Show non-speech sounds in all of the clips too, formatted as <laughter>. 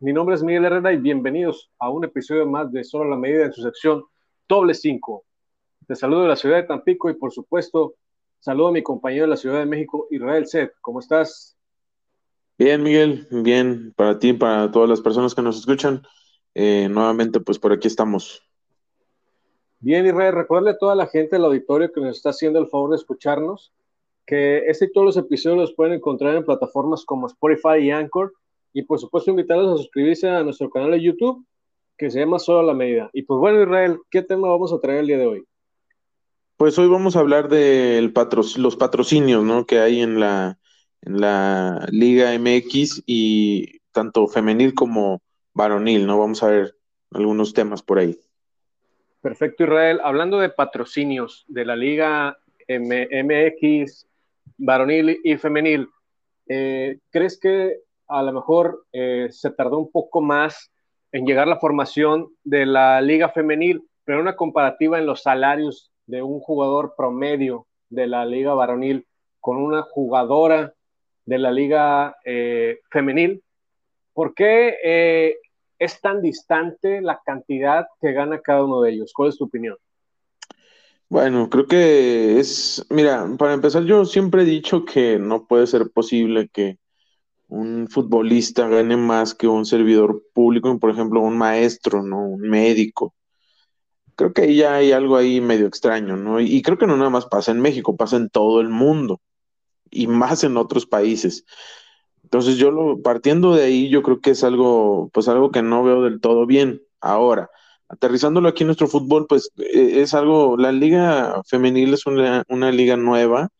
Mi nombre es Miguel Herrera y bienvenidos a un episodio más de Solo la Medida en su sección Doble 5. Te saludo de la ciudad de Tampico y por supuesto saludo a mi compañero de la Ciudad de México, Israel Seth. ¿Cómo estás? Bien, Miguel, bien para ti, para todas las personas que nos escuchan. Eh, nuevamente, pues por aquí estamos. Bien, Israel, recuerda a toda la gente del auditorio que nos está haciendo el favor de escucharnos que este y todos los episodios los pueden encontrar en plataformas como Spotify y Anchor y por supuesto invitarlos a suscribirse a nuestro canal de YouTube que se llama Solo la Medida. Y pues bueno, Israel, ¿qué tema vamos a traer el día de hoy? Pues hoy vamos a hablar de los patrocinios ¿no? que hay en la, en la Liga MX y tanto femenil como varonil, ¿no? Vamos a ver algunos temas por ahí. Perfecto, Israel. Hablando de patrocinios de la Liga MX, varonil y femenil, eh, ¿crees que a lo mejor eh, se tardó un poco más en llegar la formación de la liga femenil, pero una comparativa en los salarios de un jugador promedio de la liga varonil con una jugadora de la liga eh, femenil, ¿por qué eh, es tan distante la cantidad que gana cada uno de ellos? ¿Cuál es tu opinión? Bueno, creo que es, mira, para empezar, yo siempre he dicho que no puede ser posible que un futbolista gane más que un servidor público, por ejemplo, un maestro, ¿no? Un médico. Creo que ahí ya hay algo ahí medio extraño, ¿no? Y creo que no nada más pasa en México, pasa en todo el mundo y más en otros países. Entonces yo lo, partiendo de ahí, yo creo que es algo, pues algo que no veo del todo bien. Ahora, aterrizándolo aquí en nuestro fútbol, pues e, es algo, la liga femenil es una, liga nueva,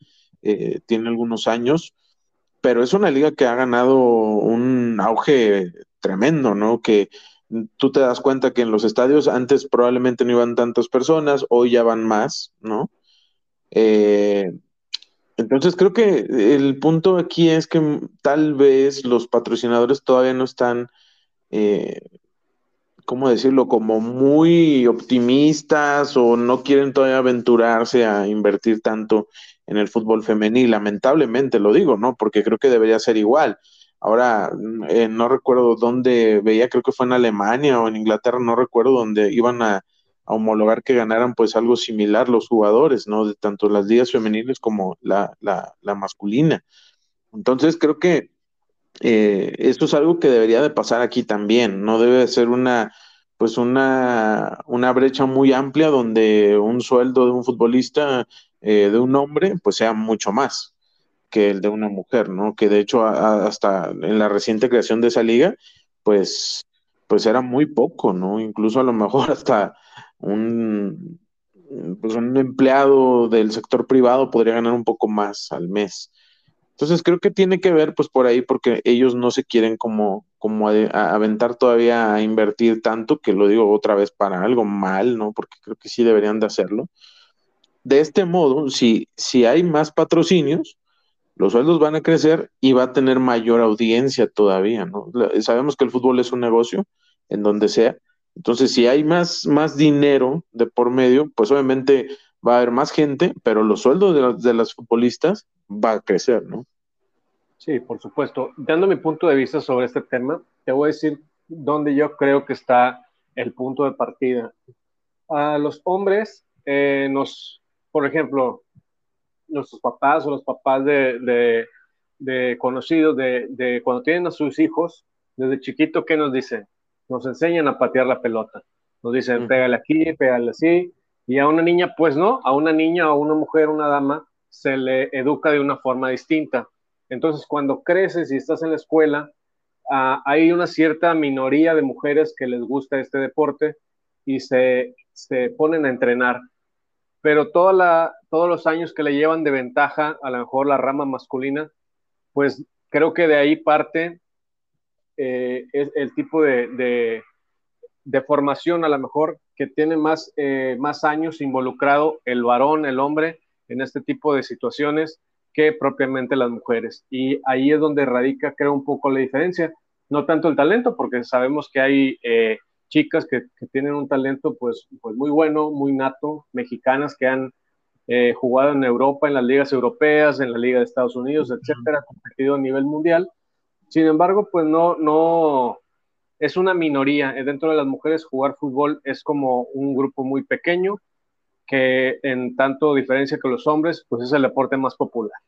eh, tiene algunos años, pero es una liga que ha ganado un auge tremendo, ¿no? Que tú te das cuenta que en los estadios antes probablemente no iban tantas personas, hoy ya van más, ¿no? Eh, entonces creo que el punto aquí es que tal vez los patrocinadores todavía no están, eh, ¿cómo decirlo?, como muy optimistas o no quieren todavía aventurarse a invertir tanto en el fútbol femenil, lamentablemente lo digo, ¿no? Porque creo que debería ser igual. Ahora, eh, no recuerdo dónde veía, creo que fue en Alemania o en Inglaterra, no recuerdo, dónde iban a, homologar que ganaran pues algo similar los jugadores, ¿no? De tanto las ligas femeniles como la, masculina. Entonces creo que eh, esto es algo que debería de pasar aquí también, no debe ser una pues una, una brecha muy amplia donde un sueldo de un futbolista eh, de un hombre, pues sea mucho más que el de una mujer, ¿no? Que de hecho hasta en la reciente creación de esa liga, pues, pues era muy poco, ¿no? Incluso a lo mejor <laughs> hasta un, pues un empleado del sector privado podría ganar un poco más al mes. Entonces creo que tiene que ver pues por ahí porque ellos no se quieren como, como aventar todavía a invertir tanto, que lo digo otra vez para algo mal, ¿no? Porque creo que sí deberían de hacerlo de este modo, si, si hay más patrocinios, los sueldos van a crecer y va a tener mayor audiencia todavía, ¿no? Sabemos que el fútbol es un negocio en donde sea. Entonces, si hay más, más dinero de por medio, pues obviamente va a haber más gente, pero los sueldos de, de las futbolistas va a crecer, ¿no? Sí, por supuesto. Dando mi punto de vista sobre este tema, te voy a decir dónde yo creo que está el punto de partida. A los hombres eh, nos por ejemplo, nuestros papás o los papás de, conocidos, de, cuando tienen a sus hijos, desde chiquito, ¿qué nos dicen? Nos enseñan a patear la pelota. Nos dicen, pégale aquí, pégale así. Y a una niña, pues no, a una niña, a una mujer, una dama, se le educa de una forma distinta. Entonces, cuando creces y estás en la escuela, ah, hay una cierta minoría de mujeres que les gusta este deporte y se, se ponen a entrenar pero todos los años que le llevan de ventaja a lo mejor la rama masculina, pues creo que de ahí parte eh, es el tipo de, de, formación a lo mejor que tiene más, eh, más años involucrado el varón, el hombre, en este tipo de situaciones que propiamente las mujeres. Y ahí es donde radica, creo, un poco la diferencia. No tanto el talento, porque sabemos que hay... Eh, chicas que, tienen un talento pues, pues muy bueno, muy nato, mexicanas que han eh, jugado en Europa, en las ligas europeas, en la Liga de Estados Unidos, etcétera, competido a nivel mundial. Sin embargo, pues no, no, es una minoría. Dentro de las mujeres jugar fútbol es como un grupo muy pequeño que en tanto diferencia que los hombres, pues es el deporte más popular.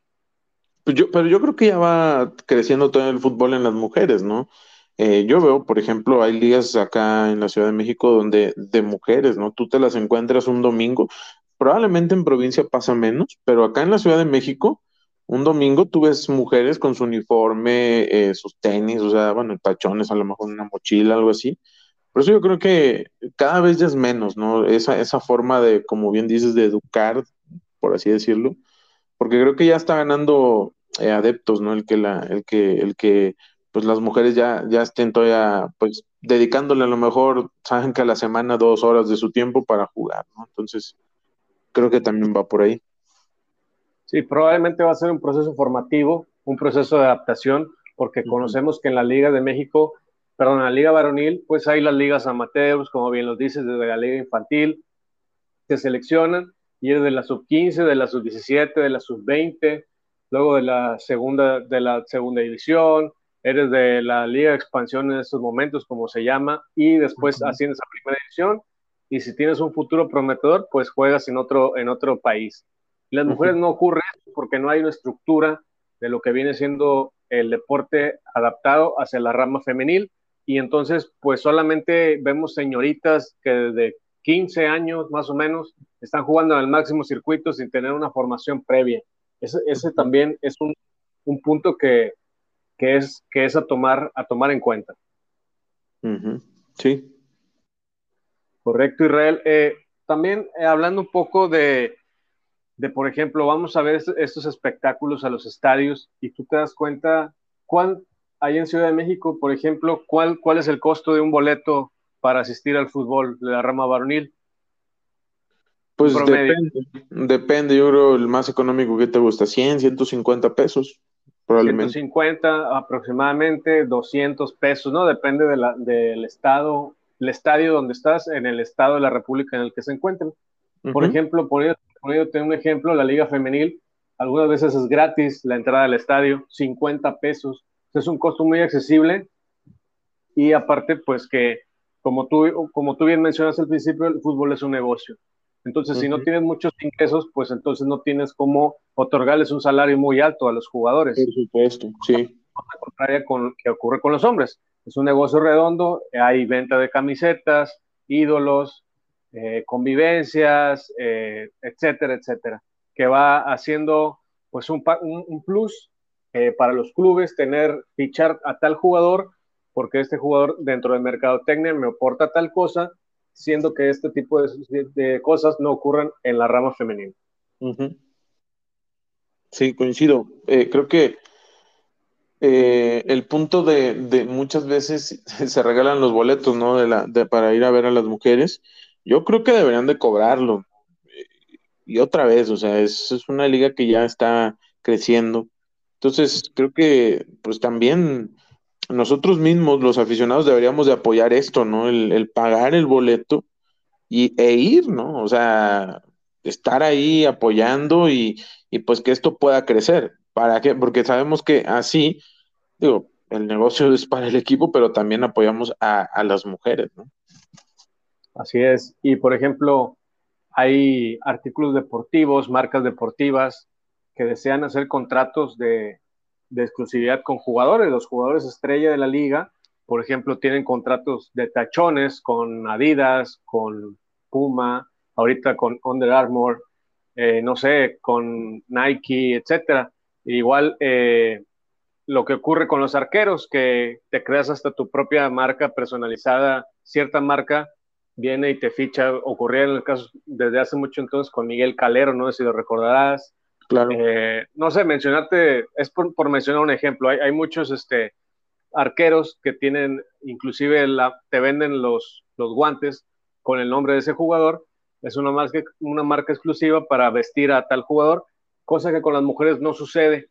Pues yo, pero yo creo que ya va creciendo todo el fútbol en las mujeres, ¿no? Eh, yo veo, por ejemplo, hay ligas acá en la Ciudad de México donde de mujeres, ¿no? Tú te las encuentras un domingo, probablemente en provincia pasa menos, pero acá en la Ciudad de México, un domingo tú ves mujeres con su uniforme, eh, sus tenis, o sea, bueno, tachones, a lo mejor una mochila, algo así. Por eso yo creo que cada vez ya es menos, ¿no? Esa, esa forma de, como bien dices, de educar, por así decirlo, porque creo que ya está ganando eh, adeptos, ¿no? El que la, el que, el que pues las mujeres ya, ya estén todavía, pues, dedicándole a lo mejor, saben que a la semana dos horas de su tiempo para jugar, ¿no? Entonces, creo que también va por ahí. Sí, probablemente va a ser un proceso formativo, un proceso de adaptación, porque conocemos que en la Liga de México, perdón, en la Liga Varonil, pues hay las ligas amateurs, como bien lo dices, desde la Liga Infantil, se seleccionan y es de la sub-15, de la sub-17, de la sub-20, luego de la segunda, de la segunda división, eres de la Liga de Expansión en estos momentos, como se llama, y después asciendes a Primera División, y si tienes un futuro prometedor, pues juegas en otro, en otro país. Y las mujeres no ocurre porque no hay una estructura de lo que viene siendo el deporte adaptado hacia la rama femenil, y entonces, pues solamente vemos señoritas que desde 15 años más o menos están jugando en el máximo circuito sin tener una formación previa. Ese, ese también es un, un punto que, que es, que es a, tomar, a tomar en cuenta. Sí. Correcto, Israel. Eh, también eh, hablando un poco de, de, por ejemplo, vamos a ver estos espectáculos a los estadios y tú te das cuenta, ¿cuál hay en Ciudad de México, por ejemplo, cuál, cuál es el costo de un boleto para asistir al fútbol de la rama varonil? Pues depende, depende, yo creo el más económico que te gusta, 100, 150 pesos. Probablemente. 150 aproximadamente, 200 pesos, ¿no? Depende de la, del estado, el estadio donde estás, en el estado de la República en el que se encuentren. Por ejemplo, poniéndote un ejemplo, la Liga Femenil, algunas veces es gratis la entrada al estadio, 50 pesos. Es un costo muy accesible y aparte, pues que, como tú, como tú bien mencionas al principio, el fútbol es un negocio. Entonces, si no tienes muchos ingresos, pues entonces no tienes cómo otorgarles un salario muy alto a los jugadores. Por supuesto, sí. contraria con que ocurre con los hombres. Es un negocio redondo, hay venta de camisetas, ídolos, eh, convivencias, eh, etcétera, etcétera, que va haciendo pues un, un, plus eh, para los clubes tener, fichar a tal jugador, porque este jugador dentro del mercado técnico me aporta tal cosa, siendo que este tipo de, cosas no ocurran en la rama femenina. Sí, coincido. Eh, creo que eh, el punto de, muchas veces <laughs> se regalan los boletos, ¿no? De la, para ir a ver a las mujeres. Yo creo que deberían de cobrarlo. Y otra vez, o sea, es, es una liga que ya está creciendo. Entonces, creo que pues también nosotros mismos, los aficionados, deberíamos de apoyar esto, ¿no? El, pagar el boleto y, e ir, ¿no? O sea, estar ahí apoyando y, pues que esto pueda crecer. ¿Para qué? Porque sabemos que así, digo, el negocio es para el equipo, pero también apoyamos a, a las mujeres, ¿no? Así es. Y por ejemplo, hay artículos deportivos, marcas deportivas que desean hacer contratos de, de exclusividad con jugadores. Los jugadores estrella de la liga, por ejemplo, tienen contratos de tachones con Adidas, con Puma, ahorita con Under Armour, eh, no sé, con Nike, etcétera. Igual eh, lo que ocurre con los arqueros, que te creas hasta tu propia marca personalizada, cierta marca viene y te ficha, ocurría en el caso desde hace mucho entonces con Miguel Calero, no sé si lo recordarás, Claro. Eh, no sé, mencionarte, es por, mencionar un ejemplo, hay, muchos este, arqueros que tienen, inclusive la, te venden los, los guantes con el nombre de ese jugador, es una marca, una marca exclusiva para vestir a tal jugador, cosa que con las mujeres no sucede.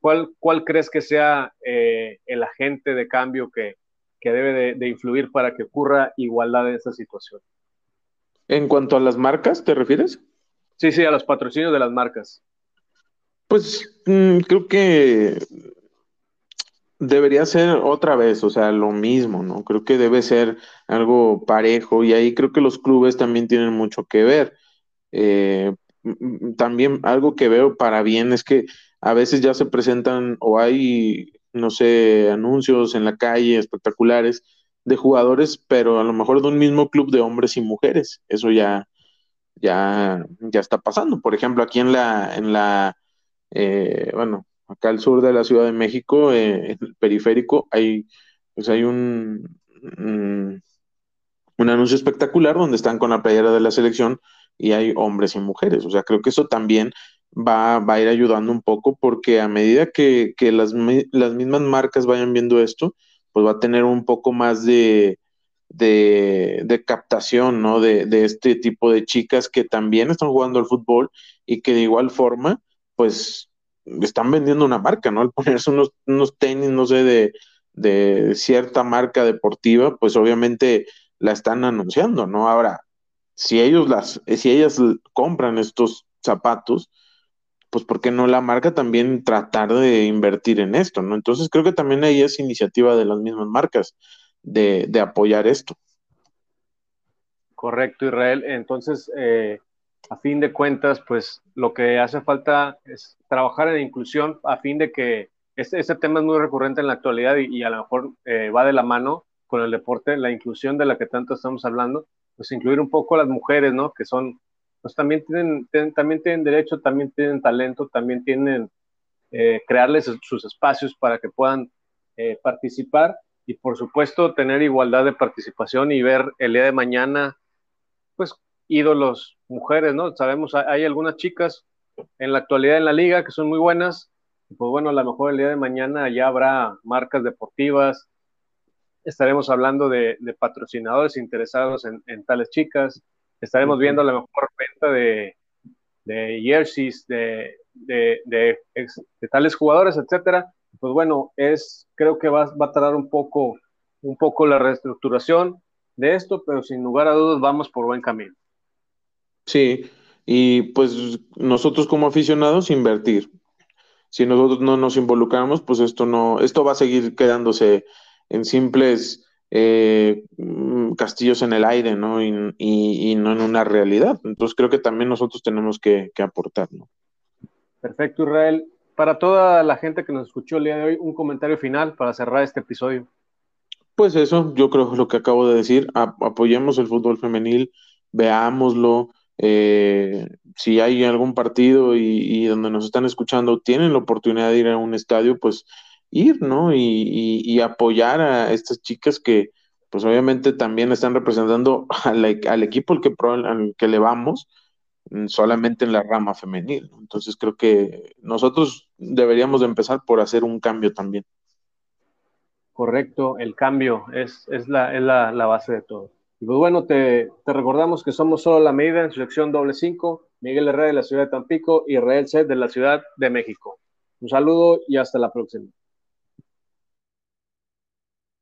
¿Cuál, cuál crees que sea eh, el agente de cambio que, que debe de, de, influir para que ocurra igualdad en esta situación? En cuanto a las marcas, ¿te refieres? Sí, sí, a los patrocinios de las marcas. Pues mm, creo que debería ser otra vez, o sea, lo mismo, ¿no? Creo que debe ser algo parejo y ahí creo que los clubes también tienen mucho que ver. Eh, también algo que veo para bien es que a veces ya se presentan o hay, no sé, anuncios en la calle espectaculares de jugadores, pero a lo mejor de un mismo club de hombres y mujeres. Eso ya, ya, ya está pasando. Por ejemplo, aquí en la, en la, eh, bueno, acá al sur de la Ciudad de México, eh, en el periférico, hay, pues hay un, un, un, anuncio espectacular donde están con la playera de la selección y hay hombres y mujeres. O sea, creo que eso también va, va a ir ayudando un poco porque a medida que, que las, las, mismas marcas vayan viendo esto, pues va a tener un poco más de, de, de captación, ¿no? De, de, este tipo de chicas que también están jugando al fútbol y que de igual forma, pues están vendiendo una marca, ¿no? Al ponerse unos, unos tenis, no sé, de, de cierta marca deportiva, pues obviamente la están anunciando, ¿no? Ahora, si ellos las, si ellas compran estos zapatos, pues ¿por qué no la marca también tratar de invertir en esto, ¿no? Entonces creo que también ahí es iniciativa de las mismas marcas de, de apoyar esto. Correcto, Israel. Entonces, eh, a fin de cuentas, pues lo que hace falta es trabajar en inclusión a fin de que este, este tema es muy recurrente en la actualidad y, a lo mejor eh, va de la mano con el deporte, la inclusión de la que tanto estamos hablando, pues incluir un poco a las mujeres, ¿no? Que son, pues también tienen, también tienen derecho, también tienen talento, también tienen eh, crearles sus espacios para que puedan eh, participar y por supuesto tener igualdad de participación y ver el día de mañana, pues ídolos mujeres, ¿no? Sabemos, hay algunas chicas en la actualidad en la liga que son muy buenas, pues bueno, a lo mejor el día de mañana ya habrá marcas deportivas, estaremos hablando de, de patrocinadores interesados en, en, tales chicas, estaremos viendo a lo mejor venta de, de jerseys, de, de, de, tales jugadores, etcétera. Pues bueno, es, creo que va, va a tardar un poco, un poco la reestructuración de esto, pero sin lugar a dudas vamos por buen camino. Sí, y pues nosotros como aficionados invertir. Si nosotros no nos involucramos, pues esto no, esto va a seguir quedándose en simples eh, mm, castillos en el aire, ¿no? Y, y, y, no en una realidad. Entonces creo que también nosotros tenemos que, que aportar, ¿no? Perfecto, Israel. Para toda la gente que nos escuchó el día de hoy, un comentario final para cerrar este episodio. Pues eso, yo creo que lo que acabo de decir, apoyemos el fútbol femenil, veámoslo, eh, si hay algún partido y, donde nos están escuchando tienen la oportunidad de ir a un estadio, pues ir, ¿no? Y, y, y apoyar a estas chicas que, pues obviamente también están representando <laughs> al, equipo al que, le vamos, mm, solamente en la rama femenil. Entonces creo que nosotros deberíamos de empezar por hacer un cambio también. Correcto, el cambio es, es, la, es la base de todo. Y pues bueno, te, te, recordamos que somos solo la medida en selección doble 5, Miguel Herrera de la ciudad de Tampico y Israel C de la ciudad de México. Un saludo y hasta la próxima.